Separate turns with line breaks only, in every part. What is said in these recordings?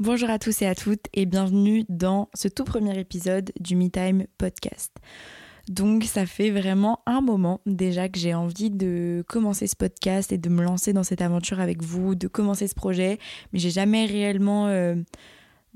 Bonjour à tous et à toutes et bienvenue dans ce tout premier épisode du Me Time podcast. Donc ça fait vraiment un moment déjà que j'ai envie de commencer ce podcast et de me lancer dans cette aventure avec vous, de commencer ce projet, mais j'ai jamais réellement euh,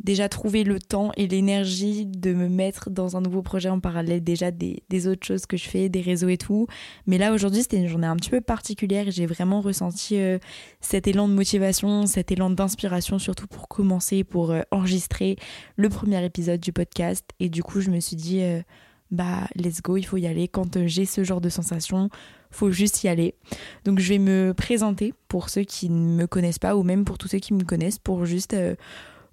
déjà trouvé le temps et l'énergie de me mettre dans un nouveau projet en parallèle déjà des, autres choses que je fais, des réseaux et tout. Mais là aujourd'hui c'était une journée un petit peu particulière et j'ai vraiment ressenti euh, cet élan de motivation, cet élan d'inspiration surtout pour commencer, pour euh, enregistrer le premier épisode du podcast. Et du coup je me suis dit euh, bah let's go, il faut y aller. Quand j'ai ce genre de sensation, faut juste y aller. Donc je vais me présenter pour ceux qui ne me connaissent pas ou même pour tous ceux qui me connaissent pour juste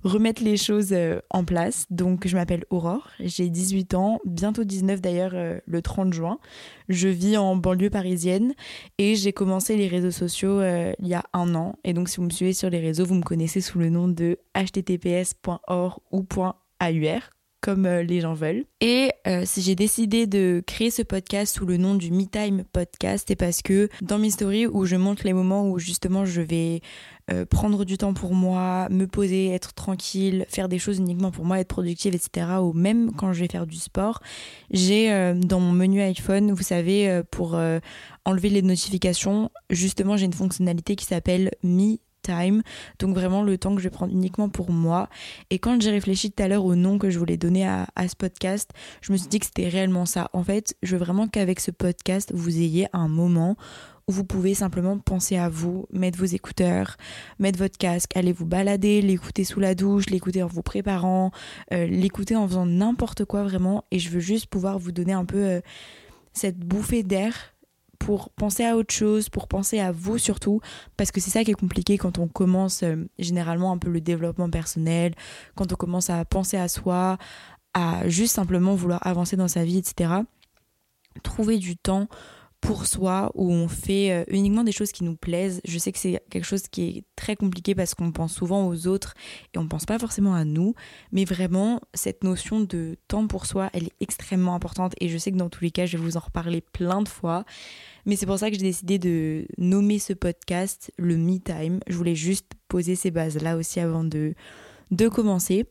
remettre les choses euh, en place. Donc je m'appelle Aurore, j'ai 18 ans, bientôt 19 d'ailleurs euh, le 30 juin. Je vis en banlieue parisienne et j'ai commencé les réseaux sociaux euh, il y a un an. Et donc si vous me suivez sur les réseaux, vous me connaissez sous le nom de https.org ou .aur comme les gens veulent. Et si j'ai décidé de créer ce podcast sous le nom du Me Time Podcast, c'est parce que dans mes stories où je montre les moments où justement je vais euh, prendre du temps pour moi, me poser, être tranquille, faire des choses uniquement pour moi, être productive, etc. Ou même quand je vais faire du sport, j'ai euh, dans mon menu iPhone, vous savez, euh, pour enlever les notifications, justement j'ai une fonctionnalité qui s'appelle Me time, donc vraiment le temps que je vais prendre uniquement pour moi. Et quand j'ai réfléchi tout à l'heure au nom que je voulais donner à, ce podcast, je me suis dit que c'était réellement ça. En fait, je veux vraiment qu'avec ce podcast, vous ayez un moment vous pouvez simplement penser à vous, mettre vos écouteurs, mettre votre casque, aller vous balader, l'écouter sous la douche, l'écouter en vous préparant, euh, l'écouter en faisant n'importe quoi vraiment. Et je veux juste pouvoir vous donner un peu euh, cette bouffée d'air pour penser à autre chose, pour penser à vous surtout, parce que c'est ça qui est compliqué quand on commence euh, généralement un peu le développement personnel, quand on commence à penser à soi, à juste simplement vouloir avancer dans sa vie, etc. Trouver du temps pour soi, où on fait euh, uniquement des choses qui nous plaisent. Je sais que c'est quelque chose qui est très compliqué parce qu'on pense souvent aux autres et on pense pas forcément à nous. Mais vraiment, cette notion de temps pour soi, elle est extrêmement importante et je sais que dans tous les cas, je vais vous en reparler plein de fois. Mais c'est pour ça que j'ai décidé de nommer ce podcast le Me Time. Je voulais juste poser ces bases-là aussi avant de, de commencer.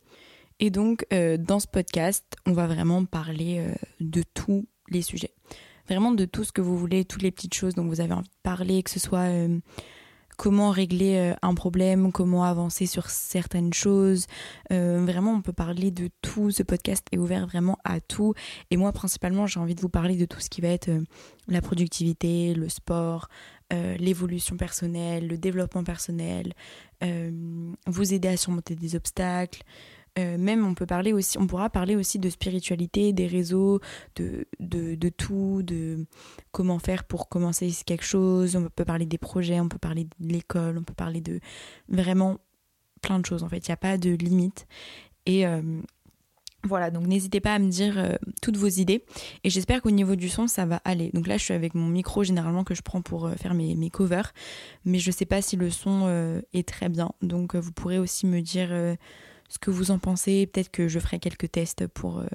Et donc, euh, dans ce podcast, on va vraiment parler euh, de tous les sujets vraiment de tout ce que vous voulez, toutes les petites choses dont vous avez envie de parler, que ce soit euh, comment régler euh, un problème, comment avancer sur certaines choses. Euh, vraiment, on peut parler de tout. Ce podcast est ouvert vraiment à tout. Et moi, principalement, j'ai envie de vous parler de tout ce qui va être la productivité, le sport, l'évolution personnelle, le développement personnel, vous aider à surmonter des obstacles. Euh, même on peut parler aussi, on pourra parler aussi de spiritualité, des réseaux, de, de, tout, de comment faire pour commencer quelque chose. On peut parler des projets, on peut parler de l'école, on peut parler de vraiment plein de choses en fait. Il n'y a pas de limite. Et euh, voilà, donc n'hésitez pas à me dire euh, toutes vos idées. Et j'espère qu'au niveau du son, ça va aller. Donc là, je suis avec mon micro généralement que je prends pour faire mes, mes, covers. Mais je ne sais pas si le son est très bien. Donc vous pourrez aussi me dire ce que vous en pensez. Peut-être que je ferai quelques tests pour euh,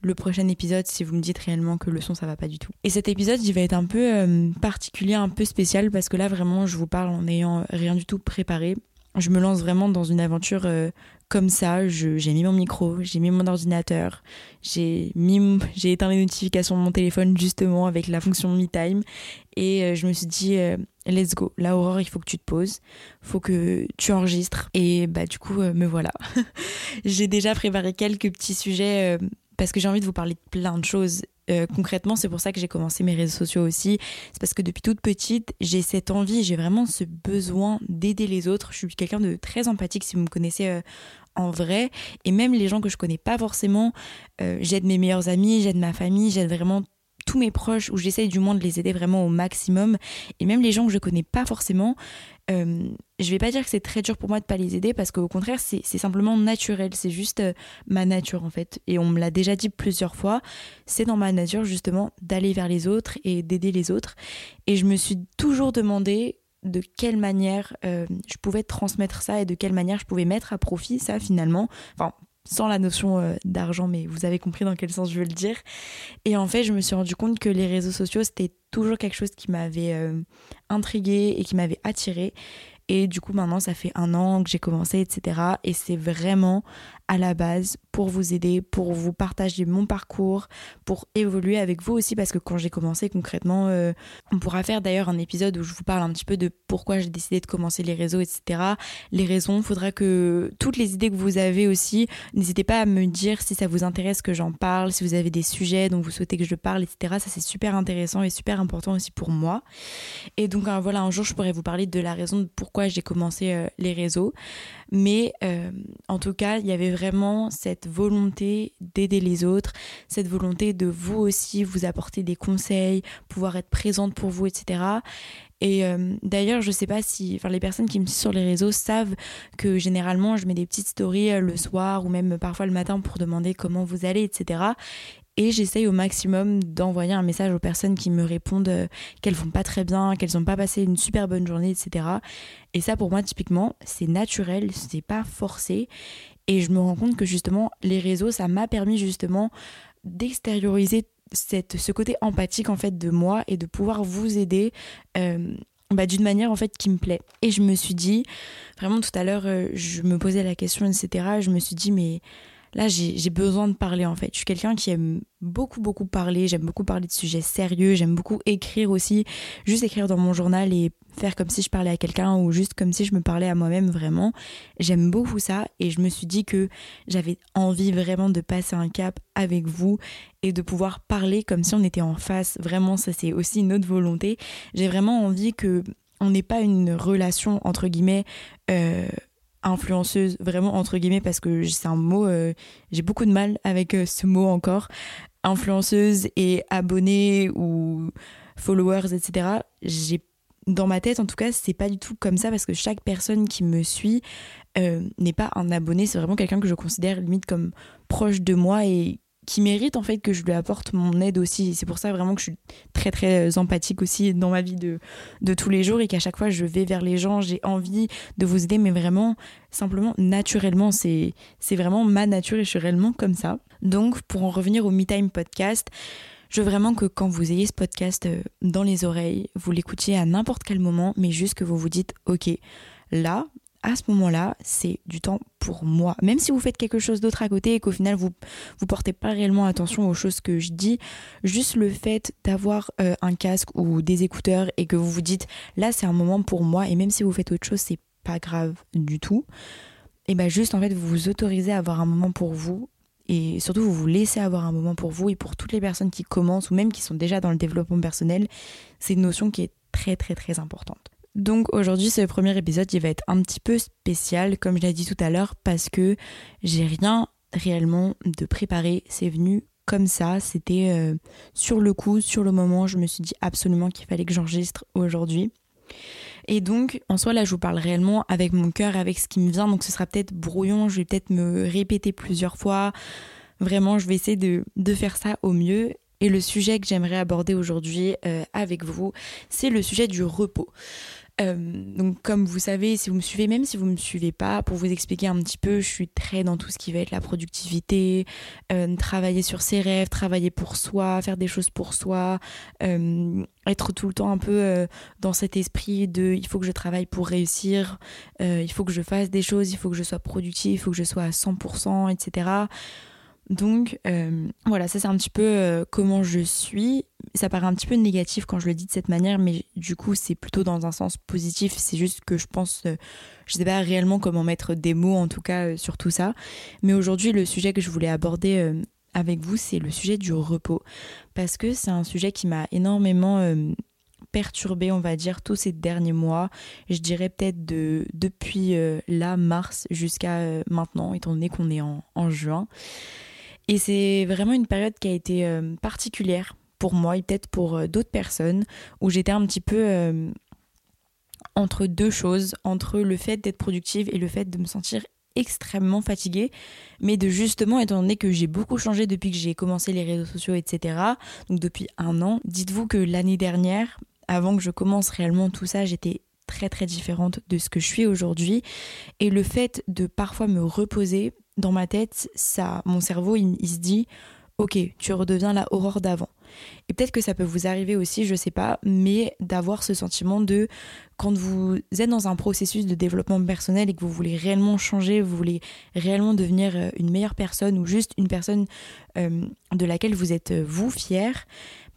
le prochain épisode si vous me dites réellement que le son ça va pas du tout. Et cet épisode il va être un peu euh, particulier, un peu spécial parce que là vraiment je vous parle en n'ayant rien du tout préparé. Je me lance vraiment dans une aventure euh, comme ça. J'ai mis mon micro, j'ai mis mon ordinateur, j'ai éteint les notifications de mon téléphone justement avec la fonction Me Time et je me suis dit let's go. Là, Aurore, il faut que tu te poses, faut que tu enregistres. Et bah, du coup, euh, me voilà. j'ai déjà préparé quelques petits sujets euh, parce que j'ai envie de vous parler de plein de choses. Euh, concrètement, c'est pour ça que j'ai commencé mes réseaux sociaux aussi. C'est parce que depuis toute petite, j'ai cette envie, j'ai vraiment ce besoin d'aider les autres. Je suis quelqu'un de très empathique si vous me connaissez en vrai. Et même les gens que je connais pas forcément, j'aide mes meilleurs amis, j'aide ma famille, j'aide vraiment tous mes proches, où j'essaye du moins de les aider vraiment au maximum, et même les gens que je connais pas forcément, euh, je vais pas dire que c'est très dur pour moi de pas les aider parce qu'au contraire c'est simplement naturel, c'est juste euh, ma nature en fait. Et on me l'a déjà dit plusieurs fois, c'est dans ma nature justement d'aller vers les autres et d'aider les autres. Et je me suis toujours demandé de quelle manière euh, je pouvais transmettre ça et de quelle manière je pouvais mettre à profit ça finalement. Sans la notion euh, d'argent, mais vous avez compris dans quel sens je veux le dire. Et en fait, je me suis rendu compte que les réseaux sociaux, c'était toujours quelque chose qui m'avait euh, intriguée et qui m'avait attirée. Et du coup, maintenant, ça fait un an que j'ai commencé, etc. Et c'est vraiment à la base pour vous aider, pour vous partager mon parcours, pour évoluer avec vous aussi, parce que quand j'ai commencé concrètement, euh, on pourra faire d'ailleurs un épisode où je vous parle un petit peu de pourquoi j'ai décidé de commencer les réseaux, etc. Les raisons, il faudra que toutes les idées que vous avez aussi, n'hésitez pas à me dire si ça vous intéresse que j'en parle, si vous avez des sujets dont vous souhaitez que je parle, etc. Ça c'est super intéressant et super important aussi pour moi. Et donc euh, voilà, un jour je pourrais vous parler de la raison de pourquoi j'ai commencé euh, les réseaux. Mais en tout cas, il y avait vraiment cette volonté d'aider les autres, cette volonté de vous aussi vous apporter des conseils, pouvoir être présente pour vous, etc. Et euh, d'ailleurs, je sais pas si enfin, les personnes qui me suivent sur les réseaux savent que généralement je mets des petites stories euh, le soir ou même parfois le matin pour demander comment vous allez, etc. Et j'essaye au maximum d'envoyer un message aux personnes qui me répondent euh, qu'elles vont pas très bien, qu'elles n'ont pas passé une super bonne journée, etc. Et ça, pour moi, typiquement, c'est naturel, c'est pas forcé. Et je me rends compte que justement, les réseaux, ça m'a permis justement d'extérioriser ce côté empathique en fait de moi et de pouvoir vous aider euh, bah, d'une manière en fait qui me plaît. Et je me suis dit, vraiment tout à l'heure, euh, je me posais la question, etc. Je me suis dit, mais là j'ai besoin de parler en fait. Je suis quelqu'un qui aime beaucoup beaucoup parler, j'aime beaucoup parler de sujets sérieux, j'aime beaucoup écrire aussi, juste écrire dans mon journal et faire comme si je parlais à quelqu'un ou juste comme si je me parlais à moi-même vraiment. J'aime beaucoup ça et je me suis dit que j'avais envie vraiment de passer un cap avec vous et de pouvoir parler comme si on était en face. Vraiment ça c'est aussi une autre volonté. J'ai vraiment envie que on n'ait pas une relation entre guillemets euh, influenceuse, vraiment entre guillemets, parce que c'est un mot, euh, j'ai beaucoup de mal avec euh, ce mot encore. Influenceuse et abonnée ou followers, etc. J'ai dans ma tête, en tout cas, c'est pas du tout comme ça parce que chaque personne qui me suit euh, n'est pas un abonné, c'est vraiment quelqu'un que je considère limite comme proche de moi et qui mérite en fait que je lui apporte mon aide aussi. C'est pour ça vraiment que je suis très très euh, empathique aussi dans ma vie de, de tous les jours et qu'à chaque fois je vais vers les gens, j'ai envie de vous aider, mais vraiment simplement naturellement, c'est vraiment ma nature et je suis réellement comme ça. Donc pour en revenir au Me Time Podcast, je veux vraiment que quand vous ayez ce podcast euh, dans les oreilles, vous l'écoutiez à n'importe quel moment, mais juste que vous vous dites, ok, là, à ce moment-là, c'est du temps pour moi. Même si vous faites quelque chose d'autre à côté et qu'au final vous vous portez pas réellement attention aux choses que je dis, juste le fait d'avoir euh, un casque ou des écouteurs et que vous vous dites là c'est un moment pour moi et même si vous faites autre chose c'est pas grave du tout. Et bien juste en fait vous vous autorisez à avoir un moment pour vous et surtout vous vous laissez avoir un moment pour vous et pour toutes les personnes qui commencent ou même qui sont déjà dans le développement personnel, c'est une notion qui est très très très importante. Donc aujourd'hui, ce premier épisode, il va être un petit peu spécial, comme je l'ai dit tout à l'heure, parce que j'ai rien réellement de préparé. C'est venu comme ça, c'était euh, sur le coup, sur le moment, je me suis dit absolument qu'il fallait que j'enregistre aujourd'hui. Et donc, en soi, là, je vous parle réellement avec mon cœur, avec ce qui me vient. Donc, ce sera peut-être brouillon, je vais peut-être me répéter plusieurs fois. Vraiment, je vais essayer de, de faire ça au mieux. Et le sujet que j'aimerais aborder aujourd'hui euh, avec vous, c'est le sujet du repos. Euh, donc comme vous savez, si vous me suivez, même si vous ne me suivez pas, pour vous expliquer un petit peu, je suis très dans tout ce qui va être la productivité, euh, travailler sur ses rêves, travailler pour soi, faire des choses pour soi, euh, être tout le temps un peu dans cet esprit de il faut que je travaille pour réussir, il faut que je fasse des choses, il faut que je sois productif, il faut que je sois à 100%, etc. Donc voilà, ça c'est un petit peu comment je suis ça paraît un petit peu négatif quand je le dis de cette manière, mais du coup, c'est plutôt dans un sens positif. C'est juste que je pense, euh, je sais pas réellement comment mettre des mots en tout cas euh, sur tout ça. Mais aujourd'hui, le sujet que je voulais aborder euh, avec vous, c'est le sujet du repos. Parce que c'est un sujet qui m'a énormément perturbé, on va dire, tous ces derniers mois. Je dirais peut-être de, depuis là, mars, jusqu'à maintenant, étant donné qu'on est en juin. Et c'est vraiment une période qui a été particulière pour moi et peut-être pour euh, d'autres personnes, où j'étais un petit peu euh, entre deux choses, entre le fait d'être productive et le fait de me sentir extrêmement fatiguée, mais de justement, étant donné que j'ai beaucoup changé depuis que j'ai commencé les réseaux sociaux, etc., donc depuis un an, dites-vous que l'année dernière, avant que je commence réellement tout ça, j'étais très très différente de ce que je suis aujourd'hui, et le fait de parfois me reposer dans ma tête, ça, mon cerveau, il se dit, ok, tu redeviens la Aurore d'avant. Et peut-être que ça peut vous arriver aussi, je sais pas, mais d'avoir ce sentiment de quand vous êtes dans un processus de développement personnel et que vous voulez réellement changer, vous voulez réellement devenir euh, une meilleure personne ou juste une personne euh, de laquelle vous êtes euh, vous fier,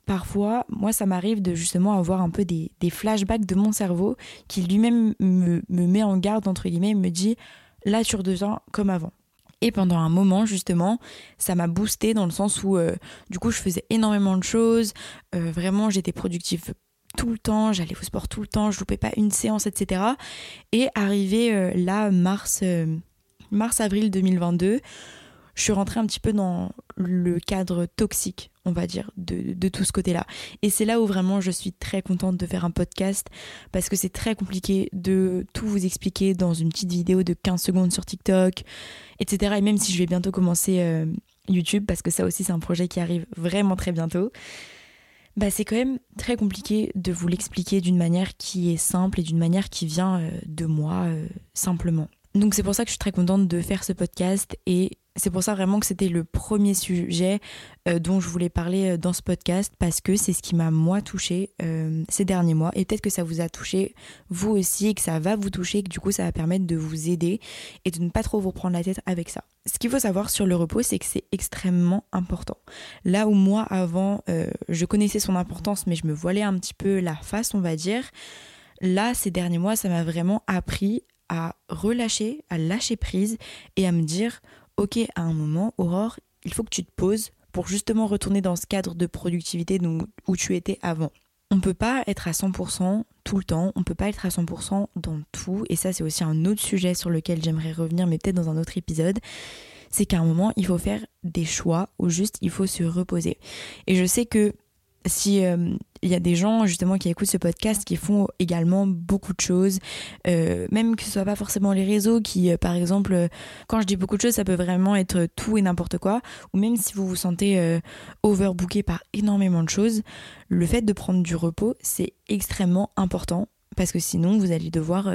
parfois, moi, ça m'arrive de justement avoir un peu des, flashbacks de mon cerveau qui lui-même me, me, met en garde, entre guillemets, me dit là, tu redeviens comme avant. Et pendant un moment, justement, ça m'a boosté dans le sens où, euh, du coup, je faisais énormément de choses. Euh, vraiment, j'étais productive tout le temps, j'allais au sport tout le temps, je loupais pas une séance, etc. Et arrivé euh, là, mars, mars-avril 2022, je suis rentrée un petit peu dans le cadre toxique, on va dire, de, tout ce côté-là. Et c'est là où vraiment je suis très contente de faire un podcast parce que c'est très compliqué de tout vous expliquer dans une petite vidéo de 15 secondes sur TikTok, etc. Et même si je vais bientôt commencer euh, YouTube, parce que ça aussi c'est un projet qui arrive vraiment très bientôt, bah c'est quand même très compliqué de vous l'expliquer d'une manière qui est simple et d'une manière qui vient euh, de moi euh, simplement. Donc c'est pour ça que je suis très contente de faire ce podcast et c'est pour ça vraiment que c'était le premier sujet euh, dont je voulais parler euh, dans ce podcast parce que c'est ce qui m'a moi touché euh, ces derniers mois et peut-être que ça vous a touché vous aussi et que ça va vous toucher et que du coup ça va permettre de vous aider et de ne pas trop vous prendre la tête avec ça. Ce qu'il faut savoir sur le repos c'est que c'est extrêmement important. Là où moi avant je connaissais son importance mais je me voilais un petit peu la face on va dire, là ces derniers mois ça m'a vraiment appris à relâcher, à lâcher prise et à me dire ok, à un moment, Aurore, il faut que tu te poses pour justement retourner dans ce cadre de productivité où tu étais avant. On ne peut pas être à 100% tout le temps, on ne peut pas être à 100% dans tout, et ça c'est aussi un autre sujet sur lequel j'aimerais revenir, mais peut-être dans un autre épisode, c'est qu'à un moment il faut faire des choix ou juste il faut se reposer. Et je sais que si il euh, y a des gens justement qui écoutent ce podcast qui font également beaucoup de choses, euh, même que ce soit pas forcément les réseaux, qui euh, par exemple, quand je dis beaucoup de choses, ça peut vraiment être tout et n'importe quoi, ou même si vous vous sentez overbooké par énormément de choses, le fait de prendre du repos, c'est extrêmement important parce que sinon vous allez devoir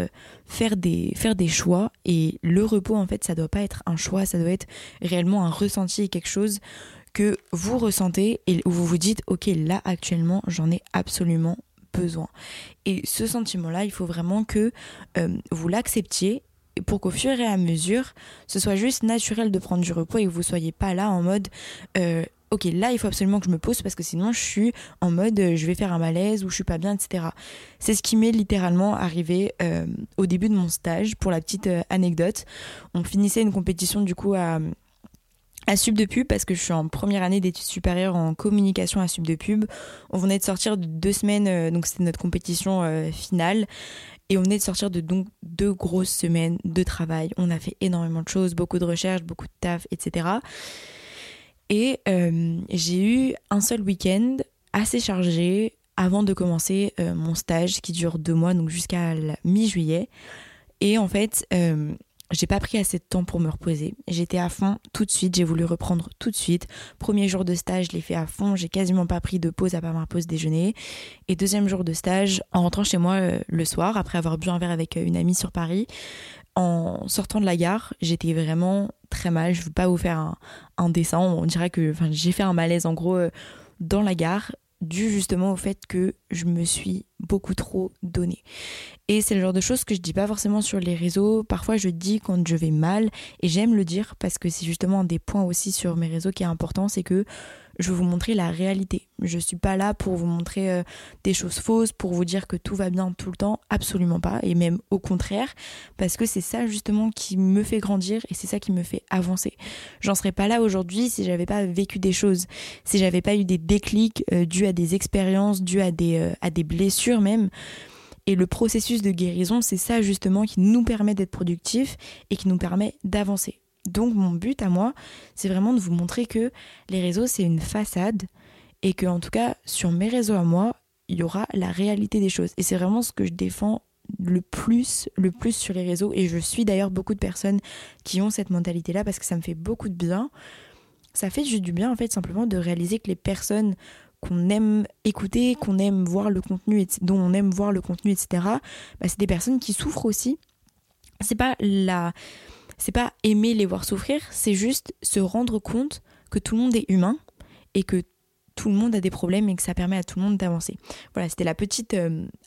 faire des faire des choix et le repos en fait ça doit pas être un choix ça doit être réellement un ressenti quelque chose que vous ressentez et où vous vous dites ok là actuellement j'en ai absolument besoin. Et ce sentiment-là, il faut vraiment que euh, vous l'acceptiez pour qu'au fur et à mesure, ce soit juste naturel de prendre du repos et que vous soyez pas là en mode euh, ok là il faut absolument que je me pose parce que sinon je suis en mode euh, je vais faire un malaise ou je suis pas bien etc. C'est ce qui m'est littéralement arrivé au début de mon stage pour la petite anecdote. On finissait une compétition du coup à à Sub de Pub parce que je suis en première année d'études supérieures en communication à Sub de Pub. On venait de sortir de deux semaines, euh, donc c'était notre compétition euh, finale. Et on venait de sortir de donc deux grosses semaines de travail. On a fait énormément de choses, beaucoup de recherches, beaucoup de taf, etc. Et euh, j'ai eu un seul week-end assez chargé avant de commencer mon stage qui dure deux mois, donc jusqu'à mi-juillet. Et en fait, j'ai pas pris assez de temps pour me reposer. J'étais à fond tout de suite, j'ai voulu reprendre tout de suite. Premier jour de stage, je l'ai fait à fond, j'ai quasiment pas pris de pause à part ma pause déjeuner. Et deuxième jour de stage, en rentrant chez moi euh, le soir, après avoir bu un verre avec euh, une amie sur Paris, en sortant de la gare, j'étais vraiment très mal. Je veux pas vous faire un, dessin, on dirait que j'ai fait un malaise en gros euh, dans la gare dû justement au fait que je me suis beaucoup trop donné. Et c'est le genre de choses que je dis pas forcément sur les réseaux. Parfois, je dis quand je vais mal et j'aime le dire parce que c'est justement un des points aussi sur mes réseaux qui est important, c'est que je veux vous montrer la réalité. Je suis pas là pour vous montrer euh, des choses fausses, pour vous dire que tout va bien tout le temps, absolument pas, et même au contraire, parce que c'est ça justement qui me fait grandir et c'est ça qui me fait avancer. J'en serais pas là aujourd'hui si j'avais pas vécu des choses, si j'avais pas eu des déclics euh, dus à des expériences, dus à des, euh, à des blessures même. Et le processus de guérison, c'est ça justement qui nous permet d'être productifs et qui nous permet d'avancer. Donc mon but à moi, c'est vraiment de vous montrer que les réseaux, c'est une façade et que en tout cas, sur mes réseaux à moi, il y aura la réalité des choses. Et c'est vraiment ce que je défends le plus, le plus sur les réseaux. Et je suis d'ailleurs beaucoup de personnes qui ont cette mentalité-là parce que ça me fait beaucoup de bien. Ça fait juste du bien en fait simplement de réaliser que les personnes qu'on aime écouter, qu'on aime voir le contenu, dont on aime voir le contenu, etc. Bah, c'est des personnes qui souffrent aussi. C'est pas la c'est pas aimer les voir souffrir, c'est juste se rendre compte que tout le monde est humain, et que tout le monde a des problèmes et que ça permet à tout le monde d'avancer. Voilà, c'était la petite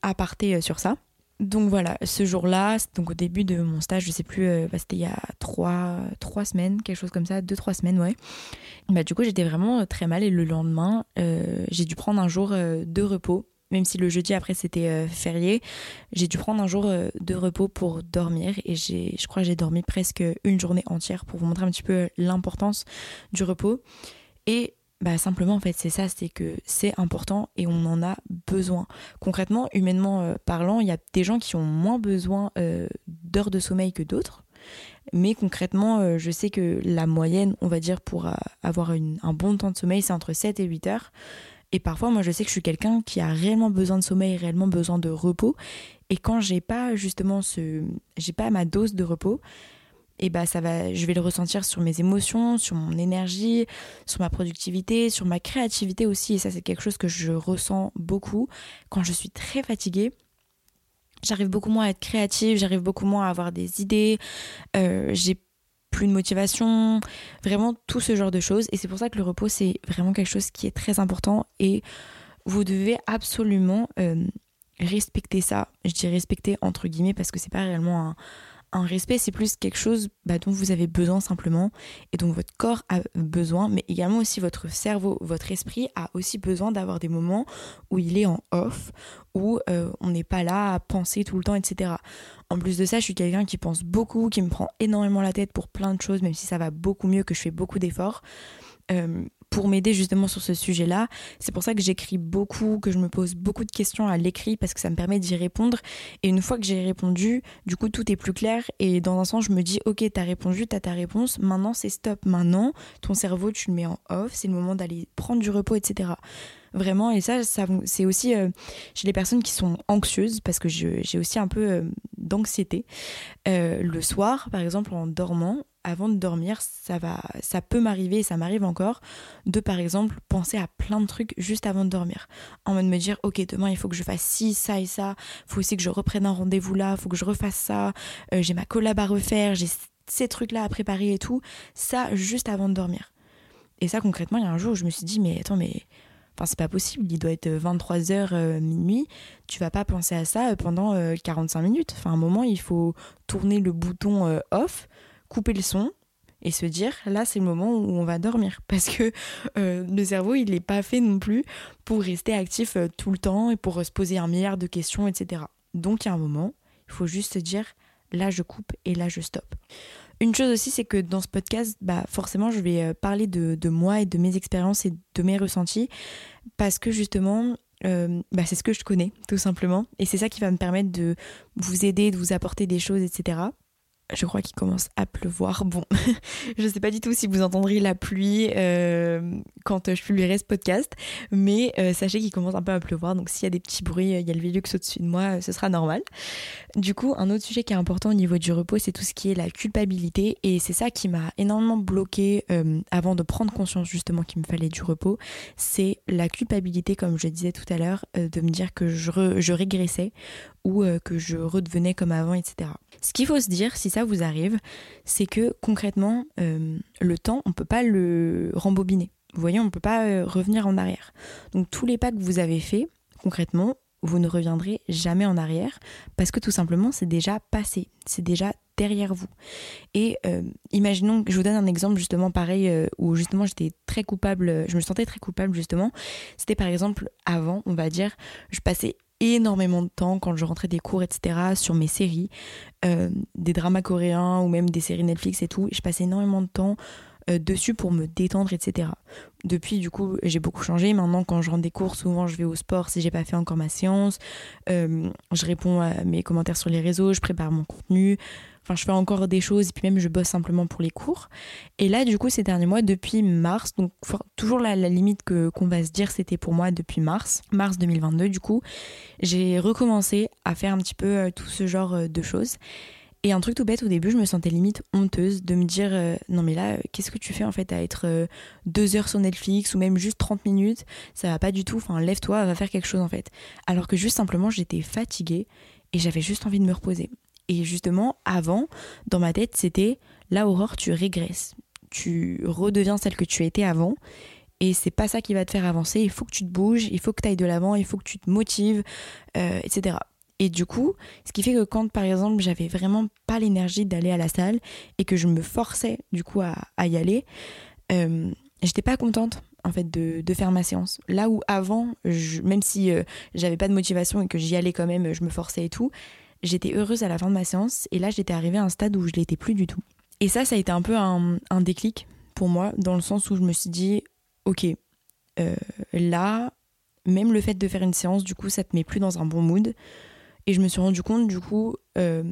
aparté sur ça. Donc voilà, ce jour-là, donc au début de mon stage, je sais plus, euh, bah, c'était il y a trois, trois semaines, quelque chose comme ça, deux, trois semaines, ouais. Bah, du coup, j'étais vraiment très mal et le lendemain, euh, j'ai dû prendre un jour euh, de repos. Même si le jeudi après c'était férié, j'ai dû prendre un jour de repos pour dormir et j'ai, je crois j'ai dormi presque une journée entière pour vous montrer un petit peu l'importance du repos. Et bah simplement en fait c'est ça, c'est que c'est important et on en a besoin. Concrètement, humainement euh, parlant, il y a des gens qui ont moins besoin euh, d'heures de sommeil que d'autres. Mais concrètement, euh, je sais que la moyenne, on va dire, pour avoir un bon temps de sommeil, c'est entre 7 et 8 heures. Et parfois, moi, je sais que je suis quelqu'un qui a réellement besoin de sommeil, réellement besoin de repos. Et quand j'ai pas justement ce, j'ai pas ma dose de repos, et bah ça va, je vais le ressentir sur mes émotions, sur mon énergie, sur ma productivité, sur ma créativité aussi. Et ça, c'est quelque chose que je ressens beaucoup quand je suis très fatiguée. J'arrive beaucoup moins à être créative, j'arrive beaucoup moins à avoir des idées, euh, j'ai plus de motivation, vraiment tout ce genre de choses. Et c'est pour ça que le repos, c'est vraiment quelque chose qui est très important et vous devez absolument euh, respecter ça. Je dis respecter entre guillemets parce que c'est pas réellement un un respect, c'est plus quelque chose bah, dont vous avez besoin simplement et dont votre corps a besoin, mais également aussi votre cerveau, votre esprit a aussi besoin d'avoir des moments où il est en off, où euh, on n'est pas là à penser tout le temps, etc. En plus de ça, je suis quelqu'un qui pense beaucoup, qui me prend énormément la tête pour plein de choses, même si ça va beaucoup mieux, que je fais beaucoup d'efforts. Euh, pour m'aider justement sur ce sujet-là. C'est pour ça que j'écris beaucoup, que je me pose beaucoup de questions à l'écrit parce que ça me permet d'y répondre. Et une fois que j'ai répondu, du coup, tout est plus clair. Et dans un sens, je me dis, ok, t'as répondu, t'as ta réponse. Maintenant, c'est stop. Maintenant, ton cerveau, tu le mets en off. C'est le moment d'aller prendre du repos, etc. Vraiment, et ça, ça c'est aussi euh, chez les personnes qui sont anxieuses, parce que j'ai aussi un peu euh, d'anxiété. Euh, le soir, par exemple, en dormant, avant de dormir, ça va, ça peut m'arriver, et ça m'arrive encore, de par exemple penser à plein de trucs juste avant de dormir. En mode me dire, ok, demain il faut que je fasse ci, ça et ça, faut aussi que je reprenne un rendez-vous là, faut que je refasse ça, euh, j'ai ma collab à refaire, j'ai ces trucs-là à préparer et tout, ça juste avant de dormir. Et ça concrètement, il y a un jour où je me suis dit, mais attends, mais Enfin, c'est pas possible, il doit être 23h euh, minuit, tu vas pas penser à ça pendant 45 euh, minutes. Enfin, à un moment, il faut tourner le bouton off, couper le son et se dire là c'est le moment où on va dormir. Parce que euh, le cerveau il n'est pas fait non plus pour rester actif euh, tout le temps et pour se poser un milliard de questions etc donc il y a un moment il faut juste se dire là je coupe et là je stoppe. Une chose aussi c'est que dans ce podcast bah forcément je vais euh, parler de, de moi et de mes expériences et de mes ressentis parce que justement bah, c'est ce que je connais tout simplement. Et c'est ça qui va me permettre de vous aider de vous apporter des choses etc je crois qu'il commence à pleuvoir. Bon, je ne sais pas du tout si vous entendrez la pluie euh, quand je publierai ce podcast, mais euh, sachez qu'il commence un peu à pleuvoir, donc s'il y a des petits bruits, il y a le Velux au-dessus de moi, ce sera normal. Du coup, un autre sujet qui est important au niveau du repos, c'est tout ce qui est la culpabilité, et c'est ça qui m'a énormément bloqué euh, avant de prendre conscience justement qu'il me fallait du repos, c'est la culpabilité, comme je disais tout à l'heure, de me dire que je, je régressais ou que je redevenais comme avant, etc. Ce qu'il faut se dire, si ça vous arrive, c'est que concrètement, euh, le temps, on ne peut pas le rembobiner. Vous voyez, on ne peut pas euh, revenir en arrière. Donc tous les pas que vous avez faits, concrètement, vous ne reviendrez jamais en arrière parce que tout simplement, c'est déjà passé, c'est déjà derrière vous. Et euh, imaginons, je vous donne un exemple justement pareil où justement j'étais très coupable, je me sentais très coupable justement. C'était par exemple avant, on va dire, je passais énormément de temps quand je rentrais des cours, etc., sur mes séries, euh, des dramas coréens ou même des séries Netflix et tout. Je passais énormément de temps euh, dessus pour me détendre, etc. Depuis, du coup, j'ai beaucoup changé. Maintenant, quand je rentre des cours, souvent je vais au sport si j'ai pas fait encore ma séance. Euh, je réponds à mes commentaires sur les réseaux, je prépare mon contenu. Enfin, je fais encore des choses et puis même je bosse simplement pour les cours. Et là, du coup, ces derniers mois, depuis mars, donc toujours la, limite que qu'on va se dire, c'était pour moi depuis mars, mars 2022, du coup, j'ai recommencé à faire un petit peu euh, tout ce genre euh, de choses. Et un truc tout bête, au début, je me sentais limite honteuse de me dire euh, non, mais là, qu'est-ce que tu fais en fait à être deux heures sur Netflix ou même juste 30 minutes? Ça va pas du tout. Enfin, lève-toi, va faire quelque chose en fait. Alors que juste simplement, j'étais fatiguée et j'avais juste envie de me reposer. Et justement, avant, dans ma tête, c'était là, Aurore, tu régresses. Tu redeviens celle que tu étais avant. et c'est pas ça qui va te faire avancer. Il faut que tu te bouges, il faut que tu ailles de l'avant, il faut que tu te motives, euh, etc. Et du coup, ce qui fait que quand par exemple j'avais vraiment pas l'énergie d'aller à la salle et que je me forçais du coup à, y aller, euh, j'étais pas contente en fait de, faire ma séance. Là où avant, même si euh, j'avais pas de motivation et que j'y allais quand même, je me forçais et tout, j'étais heureuse à la fin de ma séance et là j'étais arrivée à un stade où je l'étais plus du tout. Et ça, ça a été un peu un, déclic pour moi dans le sens où je me suis dit, ok, euh, là, même le fait de faire une séance, du coup, ça te met plus dans un bon mood. Et je me suis rendu compte, du coup, euh,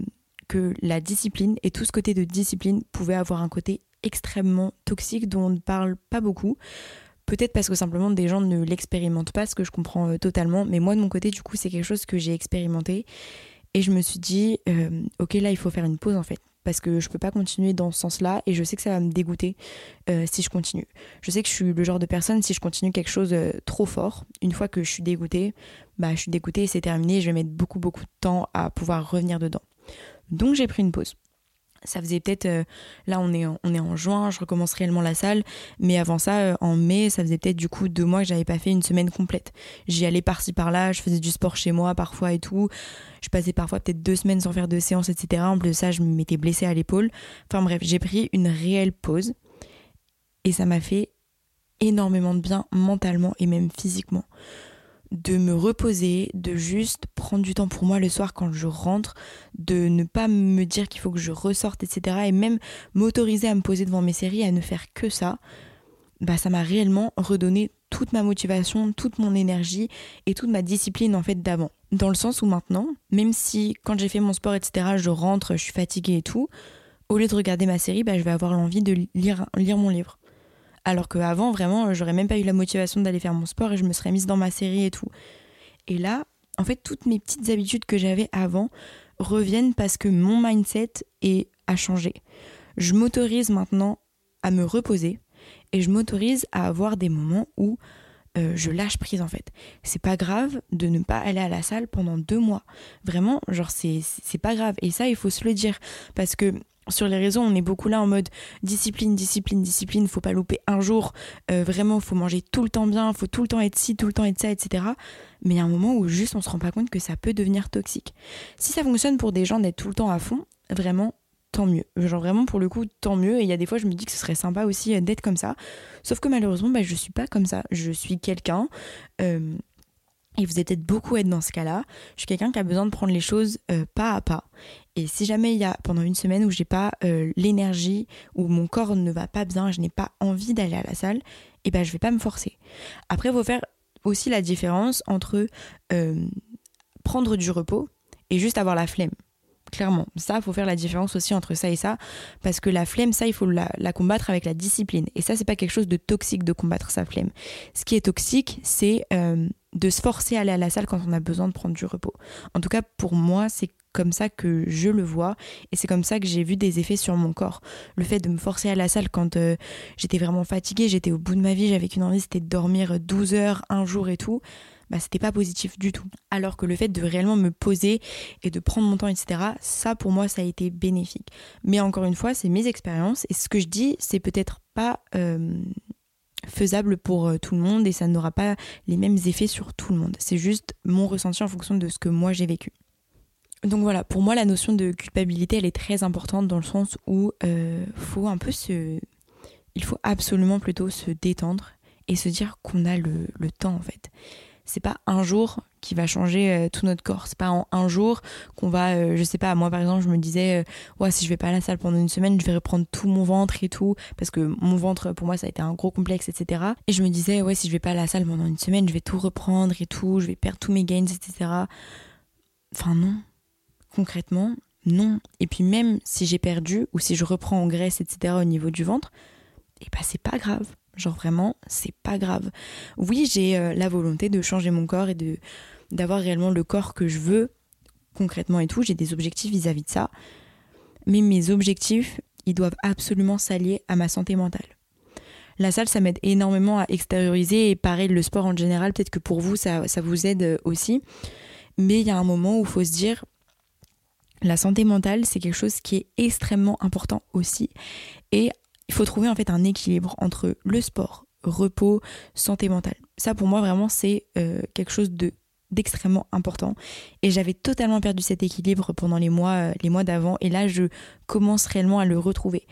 que la discipline et tout ce côté de discipline pouvait avoir un côté extrêmement toxique dont on ne parle pas beaucoup. Peut-être parce que simplement des gens ne l'expérimentent pas, ce que je comprends euh, totalement. Mais moi, de mon côté, du coup, c'est quelque chose que j'ai expérimenté. Et je me suis dit, euh, ok, là, il faut faire une pause en fait. Parce que je peux pas continuer dans ce sens-là et je sais que ça va me dégoûter si je continue. Je sais que je suis le genre de personne, si je continue quelque chose trop fort, une fois que je suis dégoûtée, bah, je suis dégoûtée c'est terminé. Je vais mettre beaucoup, beaucoup de temps à pouvoir revenir dedans. Donc j'ai pris une pause. Ça faisait peut-être, euh, là on est, en, on est en juin, je recommence réellement la salle, mais avant ça, euh, en mai, ça faisait peut-être du coup deux mois que j'avais pas fait une semaine complète. J'y allais par-ci par-là, je faisais du sport chez moi parfois et tout. Je passais parfois peut-être deux semaines sans faire de séance, etc. En plus de ça, je m'étais blessée à l'épaule. Enfin bref, j'ai pris une réelle pause et ça m'a fait énormément de bien mentalement et même physiquement de me reposer, de juste prendre du temps pour moi le soir quand je rentre, de ne pas me dire qu'il faut que je ressorte, etc. Et même m'autoriser à me poser devant mes séries, à ne faire que ça, bah ça m'a réellement redonné toute ma motivation, toute mon énergie et toute ma discipline en fait d'avant. Dans le sens où maintenant, même si quand j'ai fait mon sport, etc., je rentre, je suis fatiguée et tout, au lieu de regarder ma série, bah, je vais avoir l'envie de lire, lire mon livre. Alors qu'avant, vraiment, j'aurais même pas eu la motivation d'aller faire mon sport et je me serais mise dans ma série et tout. Et là, en fait, toutes mes petites habitudes que j'avais avant reviennent parce que mon mindset est, a changé. Je m'autorise maintenant à me reposer et je m'autorise à avoir des moments où euh, je lâche prise en fait. C'est pas grave de ne pas aller à la salle pendant deux mois. Vraiment, genre c'est pas grave. Et ça, il faut se le dire parce que sur les réseaux, on est beaucoup là en mode discipline, discipline, discipline, faut pas louper un jour, euh, vraiment, faut manger tout le temps bien, faut tout le temps être ci, tout le temps être ça, etc. Mais il y a un moment où juste on se rend pas compte que ça peut devenir toxique. Si ça fonctionne pour des gens d'être tout le temps à fond, vraiment, tant mieux. Genre vraiment, pour le coup, tant mieux. Et il y a des fois, je me dis que ce serait sympa aussi euh, d'être comme ça. Sauf que malheureusement, bah, je suis pas comme ça. Je suis quelqu'un. Euh, et vous êtes peut-être beaucoup à être dans ce cas-là. Je suis quelqu'un qui a besoin de prendre les choses pas à pas. Et si jamais il y a pendant une semaine où j'ai pas euh, l'énergie, où mon corps ne va pas bien, je n'ai pas envie d'aller à la salle, et eh ben je vais pas me forcer. Après, il faut faire aussi la différence entre euh, prendre du repos et juste avoir la flemme. Clairement, ça, il faut faire la différence aussi entre ça et ça, parce que la flemme, ça, il faut la, combattre avec la discipline. Et ça, c'est pas quelque chose de toxique de combattre sa flemme. Ce qui est toxique, c'est euh, de se forcer à aller à la salle quand on a besoin de prendre du repos. En tout cas, pour moi, c'est comme ça que je le vois et c'est comme ça que j'ai vu des effets sur mon corps. Le fait de me forcer à la salle quand euh, j'étais vraiment fatiguée, j'étais au bout de ma vie, j'avais qu'une envie, c'était de dormir 12 heures, un jour et tout. Bah, c'était pas positif du tout. Alors que le fait de réellement me poser et de prendre mon temps, etc., ça pour moi, ça a été bénéfique. Mais encore une fois, c'est mes expériences et ce que je dis, c'est peut-être pas euh, faisable pour euh, tout le monde et ça n'aura pas les mêmes effets sur tout le monde. C'est juste mon ressenti en fonction de ce que moi j'ai vécu. Donc voilà, pour moi la notion de culpabilité elle est très importante dans le sens où euh, faut un peu se, il faut absolument plutôt se détendre et se dire qu'on a le, temps en fait. C'est pas un jour qui va changer euh, tout notre corps. C'est pas en un jour qu'on va, euh, je sais pas, moi par exemple, je me disais, ouais, si je vais pas à la salle pendant une semaine, je vais reprendre tout mon ventre et tout, parce que mon ventre, pour moi, ça a été un gros complexe, etc. Et je me disais, ouais, si je vais pas à la salle pendant une semaine, je vais tout reprendre et tout, je vais perdre tous mes gains, etc. Enfin non, concrètement, non. Et puis même si j'ai perdu ou si je reprends en graisse, etc. au niveau du ventre, et eh ben c'est pas grave. Genre vraiment, c'est pas grave. Oui, j'ai euh, la volonté de changer mon corps et de d'avoir réellement le corps que je veux concrètement et tout. J'ai des objectifs vis-à-vis de ça. Mais mes objectifs, ils doivent absolument s'allier à ma santé mentale. La salle, ça m'aide énormément à extérioriser et pareil, le sport en général, peut-être que pour vous, ça, ça vous aide aussi. Mais il y a un moment où il faut se dire, la santé mentale, c'est quelque chose qui est extrêmement important aussi. Et il faut trouver en fait un équilibre entre le sport, repos, santé mentale. Ça pour moi vraiment c'est euh, quelque chose de d'extrêmement important et j'avais totalement perdu cet équilibre pendant les mois euh, les mois d'avant et là je commence réellement à le retrouver.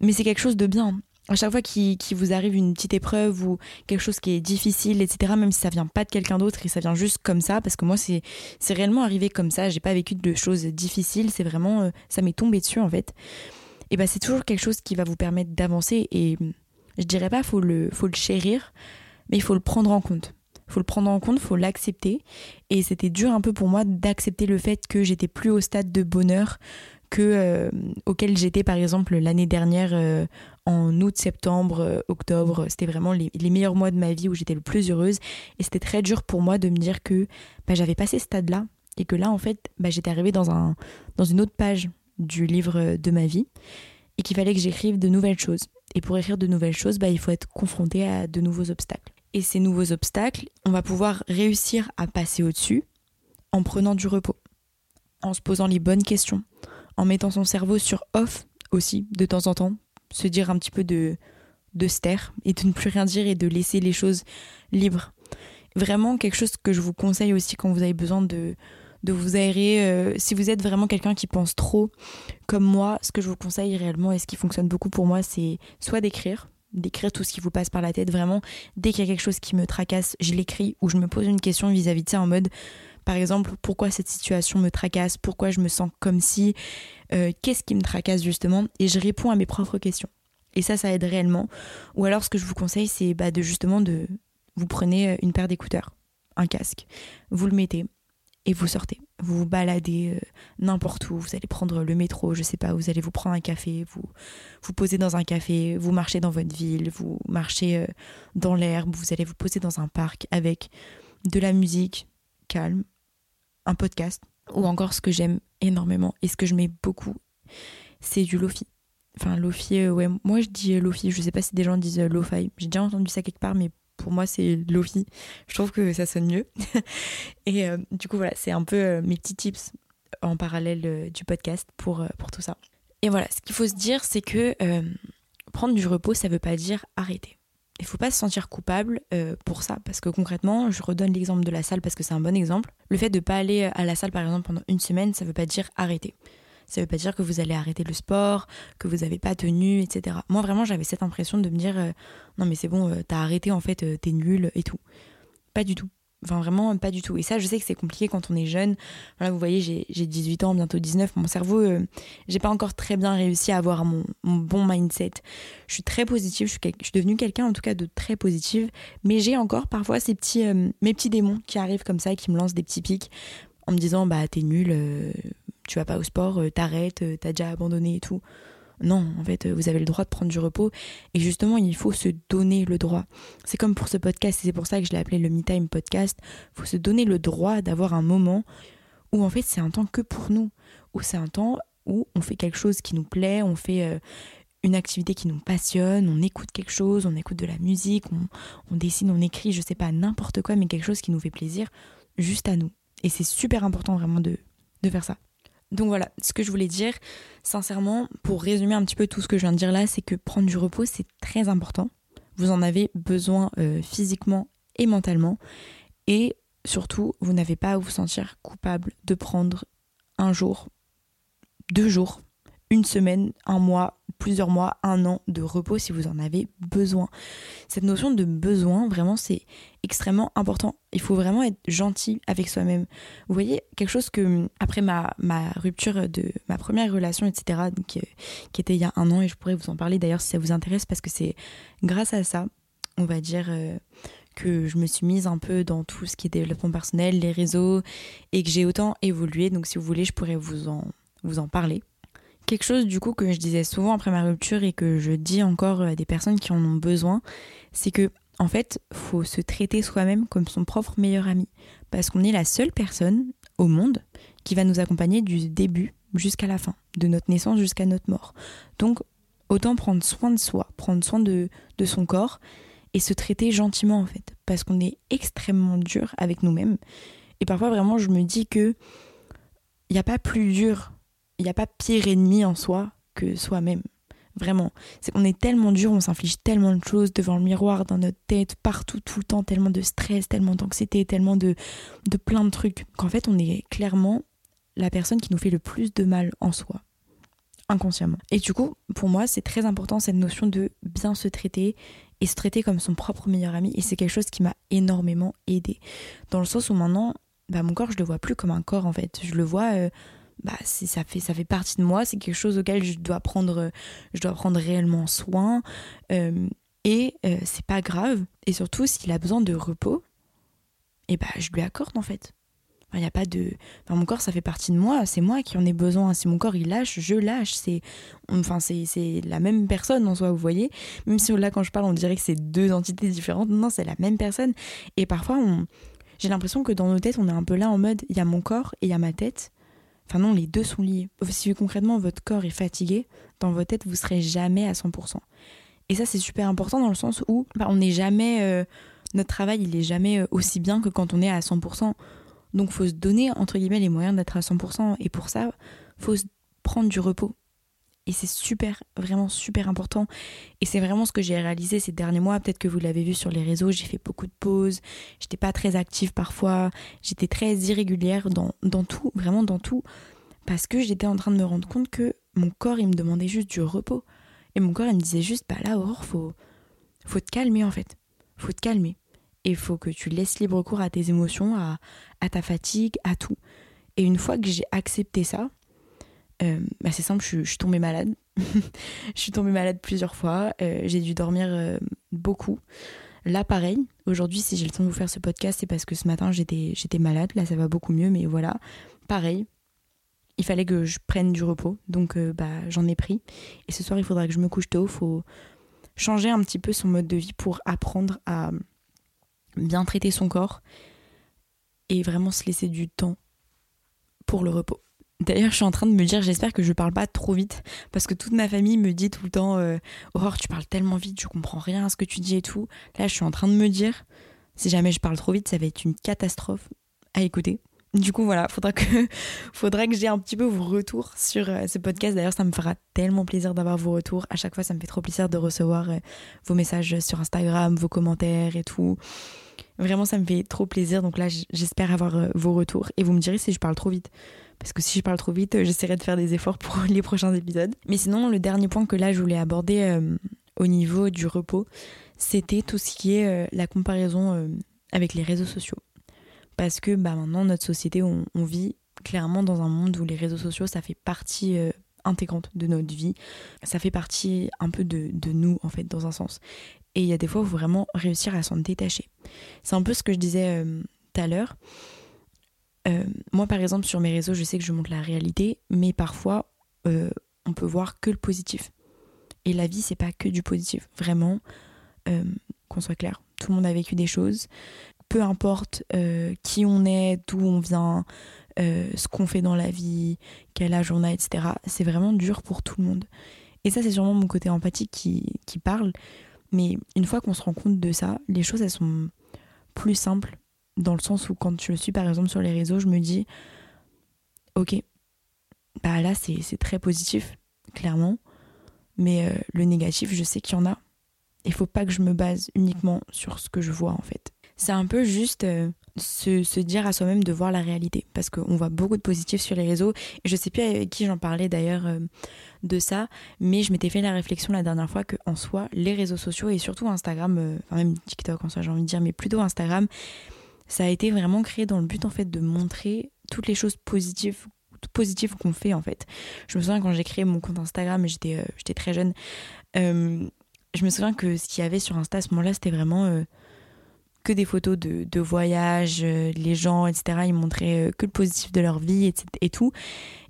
Mais c'est quelque chose de bien à chaque fois qu'il vous arrive une petite épreuve ou quelque chose qui est difficile, etc., même si ça vient pas de quelqu'un d'autre et ça vient juste comme ça, parce que moi c'est réellement arrivé comme ça, j'ai pas vécu de choses difficiles, c'est vraiment, euh, ça m'est tombé dessus en fait. Et ben c'est toujours quelque chose qui va vous permettre d'avancer et je dirais pas faut le, faut le chérir, mais il faut le prendre en compte. Faut le prendre en compte, faut l'accepter. Et c'était dur un peu pour moi d'accepter le fait que j'étais plus au stade de bonheur que euh, auquel j'étais par exemple l'année dernière euh, en août, septembre, euh, octobre. C'était vraiment les, meilleurs mois de ma vie où j'étais le plus heureuse. Et c'était très dur pour moi de me dire que bah, j'avais passé ce stade-là et que là en fait bah, j'étais arrivée dans, un, dans une autre page du livre de ma vie et qu'il fallait que j'écrive de nouvelles choses. Et pour écrire de nouvelles choses, bah, il faut être confronté à de nouveaux obstacles. Et ces nouveaux obstacles, on va pouvoir réussir à passer au-dessus en prenant du repos, en se posant les bonnes questions, en mettant son cerveau sur off aussi de temps en temps, se dire un petit peu de, de et de ne plus rien dire et de laisser les choses libres. Vraiment quelque chose que je vous conseille aussi quand vous avez besoin de, de vous aérer. Euh, si vous êtes vraiment quelqu'un qui pense trop comme moi, ce que je vous conseille réellement et ce qui fonctionne beaucoup pour moi, c'est soit d'écrire, d'écrire tout ce qui vous passe par la tête. Vraiment, dès qu'il y a quelque chose qui me tracasse, je l'écris ou je me pose une question vis-à-vis de ça en mode par exemple, pourquoi cette situation me tracasse, pourquoi je me sens comme si, euh, qu'est-ce qui me tracasse justement, et je réponds à mes propres questions. Et ça, ça aide réellement. Ou alors, ce que je vous conseille, c'est bah, de justement de vous prenez euh, une paire d'écouteurs, un casque, vous le mettez et vous sortez. Vous vous baladez euh, n'importe où. Vous allez prendre le métro, je sais pas. Vous allez vous prendre un café, vous vous posez dans un café, vous marchez dans votre ville, vous marchez dans l'herbe. Vous allez vous poser dans un parc avec de la musique calme, un podcast, ou encore ce que j'aime énormément et ce que je mets beaucoup, c'est du lofi. Enfin, lofi, euh, ouais, moi je dis euh, lofi, je sais pas si des gens disent euh, lo-fi. J'ai déjà entendu ça quelque part, mais pour moi c'est lofi. Je trouve que ça sonne mieux. et du coup, voilà, c'est un peu mes petits tips en parallèle du podcast pour, pour tout ça. Et voilà, ce qu'il faut se dire, c'est que prendre du repos, ça veut pas dire arrêter il faut pas se sentir coupable euh, pour ça parce que concrètement, je redonne l'exemple de la salle parce que c'est un bon exemple. Le fait de pas aller à la salle par exemple pendant une semaine, ça veut pas dire arrêter. Ça veut pas dire que vous allez arrêter le sport, que vous n'avez pas tenu, etc. Moi vraiment, j'avais cette impression de me dire euh, non mais c'est bon, euh, t'as arrêté en fait, t'es nul et tout. Pas du tout. Enfin, vraiment, pas du tout. Et ça, je sais que c'est compliqué quand on est jeune. Voilà, vous voyez, j'ai 18 ans, bientôt 19. Mon cerveau, euh, j'ai pas encore très bien réussi à avoir mon, bon mindset. Je suis très positive. Je suis, devenue quelqu'un, en tout cas, de très positive. Mais j'ai encore parfois ces petits, euh, mes petits démons qui arrivent comme ça, qui me lancent des petits pics en me disant, bah, t'es nul, euh, tu vas pas au sport, t'arrêtes, t'as déjà abandonné et tout. Non, en fait, vous avez le droit de prendre du repos. Et justement, il faut se donner le droit. C'est comme pour ce podcast, et c'est pour ça que je l'ai appelé le Me Time Podcast. Il faut se donner le droit d'avoir un moment où, en fait, c'est un temps que pour nous. Où c'est un temps où on fait quelque chose qui nous plaît, on fait euh, une activité qui nous passionne, on écoute quelque chose, on écoute de la musique, on, dessine, on écrit, je sais pas, n'importe quoi, mais quelque chose qui nous fait plaisir juste à nous. Et c'est super important vraiment de faire ça. Donc voilà, ce que je voulais dire, sincèrement, pour résumer un petit peu tout ce que je viens de dire là, c'est que prendre du repos, c'est très important. Vous en avez besoin euh, physiquement et mentalement. Et surtout, vous n'avez pas à vous sentir coupable de prendre un jour, deux jours, une semaine, un mois, plusieurs mois, un an de repos si vous en avez besoin. Cette notion de besoin, vraiment, c'est extrêmement important. Il faut vraiment être gentil avec soi-même. Vous voyez, quelque chose que, après ma, ma rupture de ma première relation, etc., qui, qui était il y a un an, et je pourrais vous en parler d'ailleurs si ça vous intéresse, parce que c'est grâce à ça, on va dire, euh, que je me suis mise un peu dans tout ce qui est développement personnel, les réseaux, et que j'ai autant évolué. Donc si vous voulez, je pourrais vous en, vous en parler. Quelque chose du coup que je disais souvent après ma rupture et que je dis encore à des personnes qui en ont besoin, c'est que en fait, faut se traiter soi-même comme son propre meilleur ami. Parce qu'on est la seule personne au monde qui va nous accompagner du début jusqu'à la fin, de notre naissance jusqu'à notre mort. Donc autant prendre soin de soi, prendre soin de, de son corps et se traiter gentiment en fait. Parce qu'on est extrêmement dur avec nous-mêmes. Et parfois vraiment je me dis que il n'y a pas plus dur il n'y a pas pire ennemi en soi que soi-même. Vraiment. C'est qu'on est tellement dur, on s'inflige tellement de choses devant le miroir, dans notre tête, partout, tout le temps, tellement de stress, tellement d'anxiété, tellement de, de plein de trucs, qu'en fait, on est clairement la personne qui nous fait le plus de mal en soi inconsciemment. Et du coup, pour moi, c'est très important cette notion de bien se traiter et se traiter comme son propre meilleur ami. Et c'est quelque chose qui m'a énormément aidé. Dans le sens où maintenant, bah, mon corps, je le vois plus comme un corps en fait. Je le vois, euh, bah, ça, fait, ça fait partie de moi. C'est quelque chose auquel je dois prendre, je dois prendre réellement soin. Euh, et euh, c'est pas grave. Et surtout, s'il a besoin de repos, et eh bah, je lui accorde en fait. Il a pas de. Enfin, mon corps, ça fait partie de moi. C'est moi qui en ai besoin. Si mon corps il lâche, je lâche. C'est, enfin, c'est, la même personne en soi, vous voyez. Même si là, quand je parle, on dirait que c'est deux entités différentes. Non, c'est la même personne. Et parfois, on... j'ai l'impression que dans nos têtes, on est un peu là en mode il y a mon corps et il y a ma tête. Enfin, non, les deux sont liés. Si concrètement votre corps est fatigué, dans votre tête, vous serez jamais à 100%. Et ça, c'est super important dans le sens où bah, on n'est jamais. Euh, notre travail, il est jamais euh, aussi bien que quand on est à 100%. Donc faut se donner entre guillemets les moyens d'être à 100% et pour ça, faut se prendre du repos. Et c'est super, vraiment super important. Et c'est vraiment ce que j'ai réalisé ces derniers mois. Peut-être que vous l'avez vu sur les réseaux, j'ai fait beaucoup de pauses. J'étais pas très active parfois. J'étais très irrégulière dans, dans tout, vraiment dans tout. Parce que j'étais en train de me rendre compte que mon corps, il me demandait juste du repos. Et mon corps, il me disait juste, bah là, Aurore, faut, faut te calmer en fait. Faut te calmer. Et faut que tu laisses libre cours à tes émotions, à ta fatigue, à tout. Et une fois que j'ai accepté ça, euh, bah c'est simple, je, suis tombée malade. je suis tombée malade plusieurs fois. Euh, j'ai dû dormir euh, beaucoup. Là, pareil. Aujourd'hui, si j'ai le temps de vous faire ce podcast, c'est parce que ce matin, j'étais, malade. Là, ça va beaucoup mieux, mais voilà. Pareil. Il fallait que je prenne du repos. Donc, bah, j'en ai pris. Et ce soir, il faudra que je me couche tôt. Il faut changer un petit peu son mode de vie pour apprendre à bien traiter son corps et vraiment se laisser du temps pour le repos. D'ailleurs, je suis en train de me dire, j'espère que je parle pas trop vite, parce que toute ma famille me dit tout le temps, euh, tu parles tellement vite, je comprends rien à ce que tu dis et tout. Là, je suis en train de me dire, si jamais je parle trop vite, ça va être une catastrophe à écouter. Du coup, voilà, faudra que, faudra que j'ai un petit peu vos retours sur euh, ce podcast. D'ailleurs, ça me fera tellement plaisir d'avoir vos retours. À chaque fois, ça me fait trop plaisir de recevoir euh, vos messages sur Instagram, vos commentaires et tout. Vraiment, ça me fait trop plaisir. Donc là, j'espère avoir euh, vos retours. Et vous me direz si je parle trop vite. Parce que si je parle trop vite, j'essaierai de faire des efforts pour les prochains épisodes. Mais sinon, le dernier point que là, je voulais aborder au niveau du repos, c'était tout ce qui est la comparaison avec les réseaux sociaux parce que bah, maintenant notre société on, vit clairement dans un monde où les réseaux sociaux ça fait partie euh, intégrante de notre vie ça fait partie un peu de, nous en fait dans un sens et il y a des fois où faut vraiment réussir à s'en détacher c'est un peu ce que je disais euh, tout à l'heure euh, moi par exemple sur mes réseaux je sais que je montre la réalité mais parfois on peut voir que le positif et la vie c'est pas que du positif vraiment qu'on soit clair tout le monde a vécu des choses peu importe euh, qui on est, d'où on vient, euh, ce qu'on fait dans la vie, quel âge on a, etc. C'est vraiment dur pour tout le monde. Et ça, c'est sûrement mon côté empathique qui, qui parle. Mais une fois qu'on se rend compte de ça, les choses, elles sont plus simples. Dans le sens où quand je suis par exemple sur les réseaux, je me dis, ok, bah là c'est très positif, clairement. Mais euh, le négatif, je sais qu'il y en a. Il faut pas que je me base uniquement sur ce que je vois en fait c'est un peu juste euh, se, dire à soi-même de voir la réalité. Parce qu'on voit beaucoup de positifs sur les réseaux. Et je sais plus avec qui j'en parlais d'ailleurs euh, de ça, mais je m'étais fait la réflexion la dernière fois qu'en soi, les réseaux sociaux et surtout Instagram, euh, enfin même TikTok en soi j'ai envie de dire, mais plutôt Instagram, ça a été vraiment créé dans le but en fait de montrer toutes les choses positives positives qu'on fait en fait. Je me souviens quand j'ai créé mon compte Instagram, j'étais j'étais très jeune, je me souviens que ce qu'il y avait sur Insta à ce moment-là, c'était vraiment que des photos de, de voyages, euh, les gens, etc. Ils montraient euh, que le positif de leur vie et, et tout.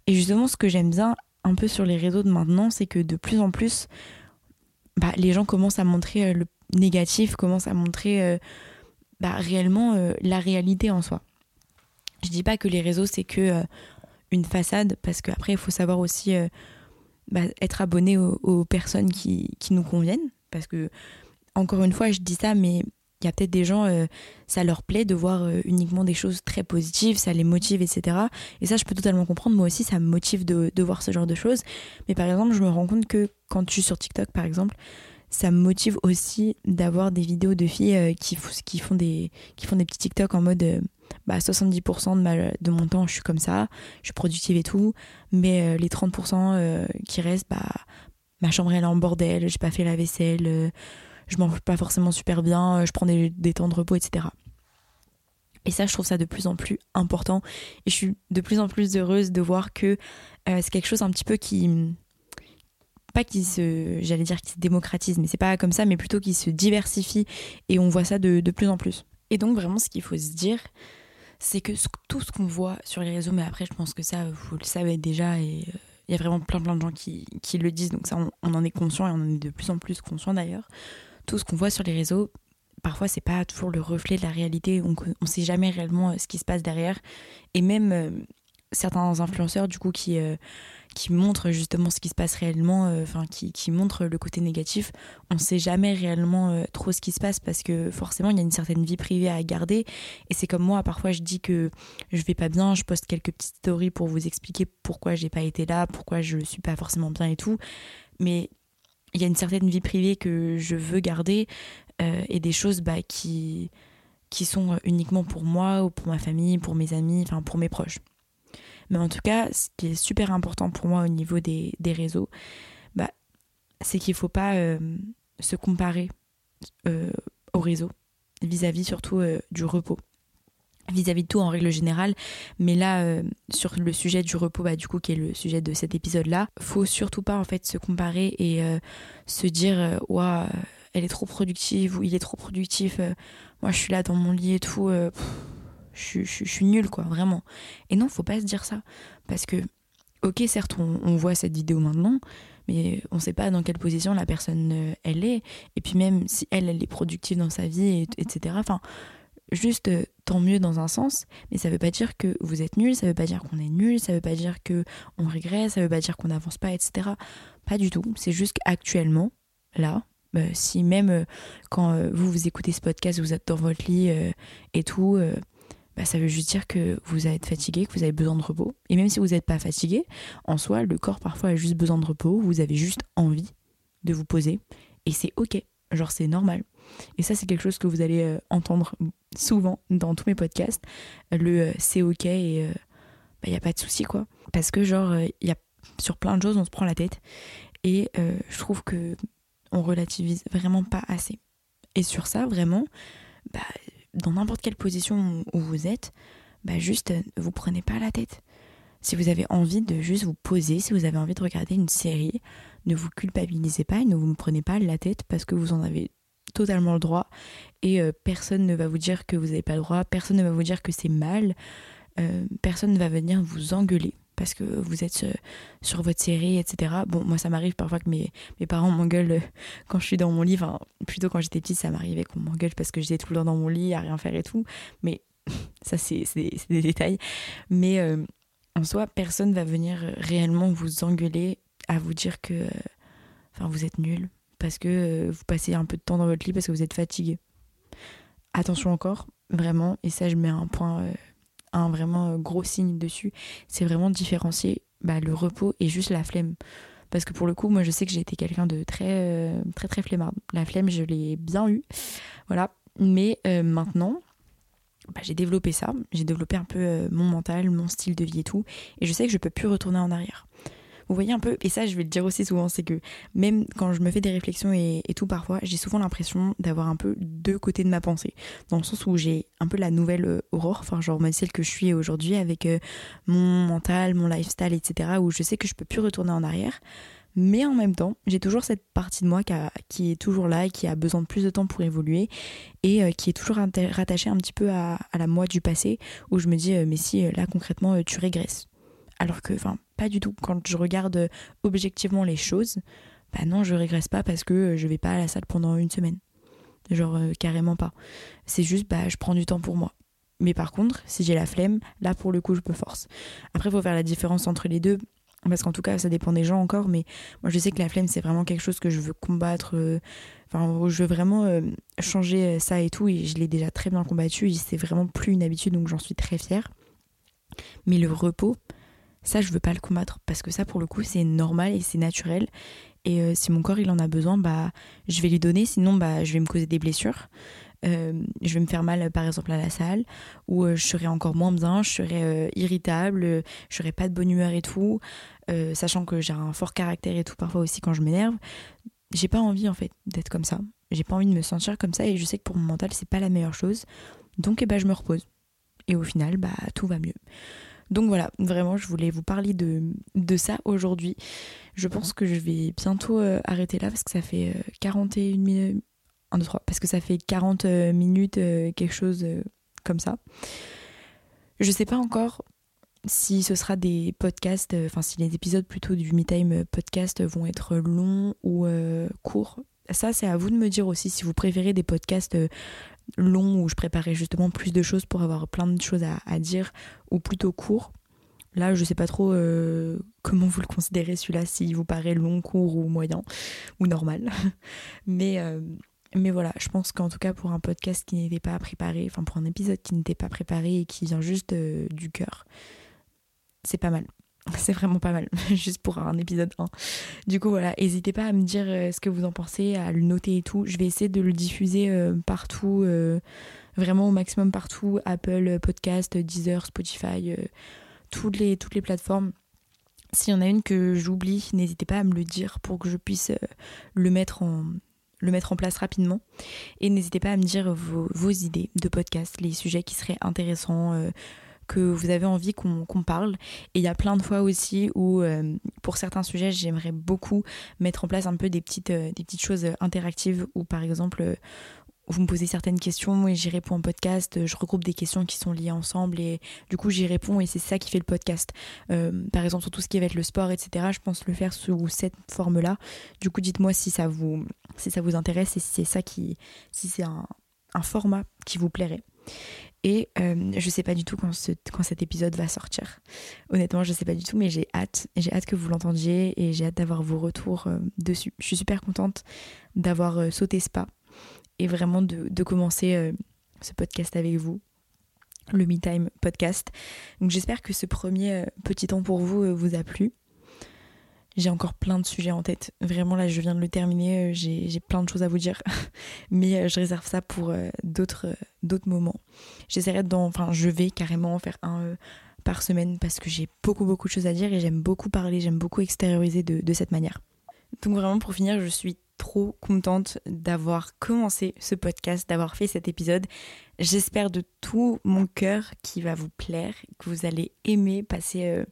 Et justement, ce que j'aime bien un peu sur les réseaux de maintenant, c'est que de plus en plus, bah, les gens commencent à montrer euh, le négatif, commencent à montrer bah, réellement la réalité en soi. Je dis pas que les réseaux c'est que une façade, parce qu'après il faut savoir aussi bah, être abonné aux, aux personnes qui, qui, nous conviennent, parce que encore une fois je dis ça, mais il y a peut-être des gens, euh, ça leur plaît de voir euh, uniquement des choses très positives, ça les motive, etc. Et ça, je peux totalement comprendre. Moi aussi, ça me motive de, voir ce genre de choses. Mais par exemple, je me rends compte que quand je suis sur TikTok, par exemple, ça me motive aussi d'avoir des vidéos de filles euh, qui, font des, qui font des petits TikTok en mode bah, 70% de, de mon temps, je suis comme ça, je suis productive et tout. Mais les 30% qui restent, bah, ma chambre elle est en bordel, j'ai pas fait la vaisselle je mange pas forcément super bien, euh, je prends des, temps de repos, etc. Et ça, je trouve ça de plus en plus important. Et je suis de plus en plus heureuse de voir que euh, c'est quelque chose un petit peu qui. Pas qui se. J'allais dire qui se démocratise, mais c'est pas comme ça, mais plutôt qui se diversifie. Et on voit ça de, de plus en plus. Et donc, vraiment, ce qu'il faut se dire, c'est que tout ce qu'on voit sur les réseaux, mais après, je pense que ça, vous le savez déjà, et euh, il y a vraiment plein, plein de gens qui, qui le disent, donc ça, on, on en est conscient et on en est de plus en plus conscient d'ailleurs tout ce qu'on voit sur les réseaux, parfois c'est pas toujours le reflet de la réalité, on, on sait jamais réellement euh, ce qui se passe derrière. Et même euh, certains influenceurs du coup qui, euh, qui montrent justement ce qui se passe réellement, enfin qui, qui, montrent le côté négatif, on sait jamais réellement trop ce qui se passe parce que forcément il y a une certaine vie privée à garder. Et c'est comme moi, parfois je dis que je vais pas bien, je poste quelques petites stories pour vous expliquer pourquoi j'ai pas été là, pourquoi je suis pas forcément bien et tout. Mais il y a une certaine vie privée que je veux garder euh, et des choses bah, qui, qui sont uniquement pour moi ou pour ma famille, pour mes amis, enfin pour mes proches. Mais en tout cas, ce qui est super important pour moi au niveau des, des réseaux, bah, c'est qu'il ne faut pas euh, se comparer euh, au réseau, vis-à-vis surtout du repos vis-à-vis de tout en règle générale. Mais là, euh, sur le sujet du repos, bah, du coup, qui est le sujet de cet épisode-là, faut surtout pas en fait se comparer et euh, se dire, waouh, elle est trop productive ou il est trop productif. Euh, moi, je suis là dans mon lit et tout. je, suis nulle, quoi, vraiment. Et non, faut pas se dire ça. Parce que, ok, certes, on, voit cette vidéo maintenant, mais on sait pas dans quelle position la personne, elle est. Et puis même si elle, elle est productive dans sa vie, etc. Enfin, juste euh, tant mieux dans un sens, mais ça veut pas dire que vous êtes nul, ça veut pas dire qu'on est nul, ça veut pas dire que on régresse, ça veut pas dire qu'on n'avance pas, etc. Pas du tout. C'est juste qu'actuellement, là, euh, si même euh, quand vous vous écoutez ce podcast, vous êtes dans votre lit et tout, bah, ça veut juste dire que vous êtes fatigué, que vous avez besoin de repos. Et même si vous n'êtes pas fatigué, en soi, le corps parfois a juste besoin de repos, vous avez juste envie de vous poser, et c'est ok. Genre c'est normal. Et ça c'est quelque chose que vous allez entendre souvent dans tous mes podcasts, le euh, c'est ok et il euh, n'y bah, a pas de souci quoi. Parce que genre, euh, y a, sur plein de choses, on se prend la tête et je trouve que on relativise vraiment pas assez. Et sur ça, vraiment, bah, dans n'importe quelle position où vous êtes, bah, juste vous prenez pas la tête. Si vous avez envie de juste vous poser, si vous avez envie de regarder une série, ne vous culpabilisez pas et ne vous prenez pas la tête parce que vous en avez totalement le droit et euh, personne ne va vous dire que vous n'avez pas le droit, personne ne va vous dire que c'est mal, euh, personne ne va venir vous engueuler parce que vous êtes euh, sur votre série, etc. Bon, moi ça m'arrive parfois que mes, parents m'engueulent quand je suis dans mon lit, enfin plutôt quand j'étais petite ça m'arrivait qu'on m'engueule parce que j'étais tout le temps dans mon lit à rien faire et tout, mais ça c'est des, des, détails. Mais en soi, personne va venir réellement vous engueuler à vous dire que vous êtes nul, parce que euh, vous passez un peu de temps dans votre lit parce que vous êtes fatigué. Attention encore, vraiment, et ça je mets un point, euh, un vraiment euh, gros signe dessus, c'est vraiment différencier bah, le repos et juste la flemme. Parce que pour le coup, moi je sais que j'ai été quelqu'un de très très très flemmard. La flemme, je l'ai bien eu. Voilà. Mais maintenant, bah, j'ai développé ça. J'ai développé un peu mon mental, mon style de vie et tout. Et je sais que je peux plus retourner en arrière. Vous voyez un peu, et ça je vais le dire aussi souvent, c'est que même quand je me fais des réflexions et, tout parfois, j'ai souvent l'impression d'avoir un peu deux côtés de ma pensée. Dans le sens où j'ai un peu la nouvelle euh, aurore, enfin genre celle que je suis aujourd'hui avec euh, mon mental, mon lifestyle, etc. Où je sais que je peux plus retourner en arrière. Mais en même temps, j'ai toujours cette partie de moi qui, est toujours là et qui a besoin de plus de temps pour évoluer et euh, qui est toujours rattachée un petit peu à, à, la moi du passé où je me dis mais si là concrètement tu régresses. Alors que, enfin, pas du tout. Quand je regarde euh, objectivement les choses, bah non, je régresse pas parce que euh, je vais pas à la salle pendant une semaine. Genre, euh, carrément pas. C'est juste, bah, je prends du temps pour moi. Mais par contre, si j'ai la flemme, là pour le coup, je peux force. Après, il faut faire la différence entre les deux. parce qu'en tout cas ça dépend des gens encore mais moi je sais que la flemme c'est vraiment quelque chose que je veux combattre enfin je veux vraiment changer ça et tout et je l'ai déjà très bien combattu et c'est vraiment plus une habitude donc j'en suis très fière mais le repos ça je veux pas le combattre parce que ça pour le coup c'est normal et c'est naturel et euh, si mon corps il en a besoin bah je vais lui donner sinon bah je vais me causer des blessures euh, je vais me faire mal par exemple à la salle, ou euh, je serai encore moins bien, je serai irritable, je serai pas de bonne humeur et tout, sachant que j'ai un fort caractère et tout parfois aussi quand je m'énerve. J'ai pas envie en fait d'être comme ça. J'ai pas envie de me sentir comme ça et je sais que pour mon mental c'est pas la meilleure chose. Donc ben, je me repose. Et au final, bah tout va mieux. Donc voilà, vraiment, je voulais vous parler de, de ça aujourd'hui. Je pense que je vais bientôt arrêter là parce que ça fait 41 minutes 1, 2, 3, parce que ça fait 40 euh, minutes, euh, quelque chose euh, comme ça. Je sais pas encore si ce sera des podcasts, enfin si les épisodes plutôt du Me Time podcast vont être longs ou courts. Ça, c'est à vous de me dire aussi si vous préférez des podcasts longs où je préparais justement plus de choses pour avoir plein de choses à, dire ou plutôt courts. Là, je sais pas trop comment vous le considérez celui-là, s'il vous paraît long, court ou moyen ou normal. Mais mais voilà, je pense qu'en tout cas pour un podcast qui n'était pas préparé, enfin pour un épisode qui n'était pas préparé et qui vient juste euh, du cœur, c'est pas mal. C'est vraiment pas mal, juste pour un épisode 1. Du coup voilà, n'hésitez pas à me dire euh, ce que vous en pensez, à le noter et tout. Je vais essayer de le diffuser euh, partout, vraiment au maximum partout, Apple Podcast, Deezer, Spotify, toutes, les, toutes les plateformes. S'il y en a une que j'oublie, n'hésitez pas à me le dire pour que je puisse le mettre en, place rapidement. Et n'hésitez pas à me dire vos, idées de podcast, les sujets qui seraient intéressants. Euh, que vous avez envie qu'on parle. Et il y a plein de fois aussi où, euh, pour certains sujets, j'aimerais beaucoup mettre en place un peu des petites, euh, des petites choses interactives, ou par exemple, vous me posez certaines questions et j'y réponds en podcast. Je regroupe des questions qui sont liées ensemble et du coup j'y réponds et c'est ça qui fait le podcast. Euh, par exemple sur tout ce qui va être le sport, etc. Je pense le faire sous cette forme-là. Du coup dites-moi si ça vous si ça vous intéresse et si c'est ça qui si c'est un, format qui vous plairait. Et euh, je sais pas du tout quand, cet épisode va sortir. Honnêtement, je sais pas du tout, mais j'ai hâte. J'ai hâte que vous l'entendiez et j'ai hâte d'avoir vos retours euh, dessus. Je suis super contente d'avoir sauté ce pas et vraiment de, commencer euh, ce podcast avec vous, le Me Time podcast. Donc j'espère que ce premier euh, petit temps pour vous euh, vous a plu. J'ai encore plein de sujets en tête. Vraiment là, je viens de le terminer, j'ai plein de choses à vous dire. Mais je réserve ça pour d'autres d'autres moments. J'essaierai d'en enfin je vais carrément en faire un par semaine parce que j'ai beaucoup beaucoup de choses à dire et j'aime beaucoup parler, j'aime beaucoup extérioriser de, de cette manière. Donc vraiment pour finir, je suis trop contente d'avoir commencé ce podcast, d'avoir fait cet épisode. J'espère de tout mon cœur qu'il va vous plaire, que vous allez aimer passer euh,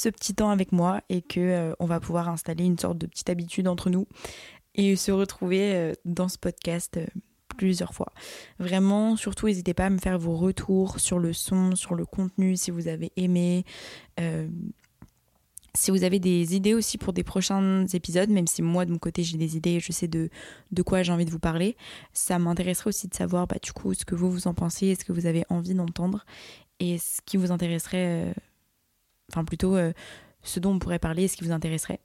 ce petit temps avec moi et que euh, on va pouvoir installer une sorte de petite habitude entre nous et se retrouver euh, dans ce podcast plusieurs fois. Vraiment, surtout, n'hésitez pas à me faire vos retours sur le son, sur le contenu, si vous avez aimé. Si vous avez des idées aussi pour des prochains épisodes, même si moi de mon côté j'ai des idées, je sais de, de quoi j'ai envie de vous parler, ça m'intéresserait aussi de savoir bah, du coup ce que vous vous en pensez, ce que vous avez envie d'entendre et ce qui vous intéresserait, euh, enfin plutôt euh, ce dont on pourrait parler et ce qui vous intéresserait.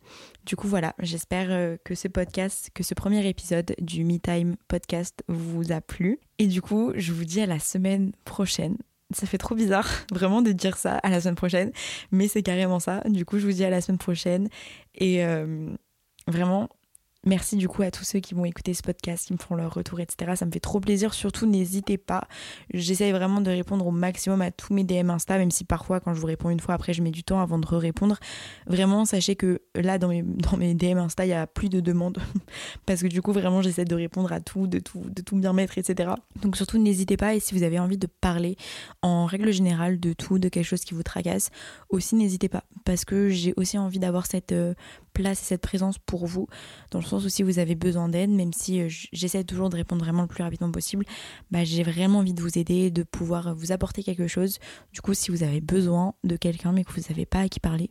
Du coup voilà, j'espère euh, que ce podcast, que ce premier épisode du Me Time podcast vous a plu. Et du coup, je vous dis à la semaine prochaine ça fait trop bizarre vraiment de dire ça à la semaine prochaine, mais c'est carrément ça. Du coup, je vous dis à la semaine prochaine et euh, vraiment Merci du coup à tous ceux qui vont écouter ce podcast, qui me font leur retour, etc. Ça me fait trop plaisir. Surtout, n'hésitez pas. J'essaye vraiment de répondre au maximum à tous mes DM Insta, même si parfois, quand je vous réponds une fois, après, je mets du temps avant de répondre. Vraiment, sachez que là, dans mes, dans mes DM Insta, il y a plus de demandes. Parce que du coup, vraiment, j'essaie de répondre à tout, de tout, de tout bien mettre, etc. Donc surtout, n'hésitez pas. Et si vous avez envie de parler en règle générale de tout, de quelque chose qui vous tracasse, aussi n'hésitez pas. Parce que j'ai aussi envie d'avoir cette euh, place et cette présence pour vous, dans si vous avez besoin d'aide, même si euh, j'essaie toujours de répondre vraiment le plus rapidement possible, bah, j'ai vraiment envie de vous aider, de pouvoir vous apporter quelque chose. Du coup, si vous avez besoin de quelqu'un mais que vous n'avez pas à qui parler,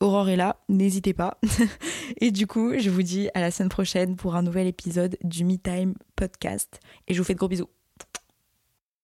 Aurore est là, n'hésitez pas. et du coup, je vous dis à la semaine prochaine pour un nouvel épisode du Me Time podcast. Et je vous fais de gros bisous.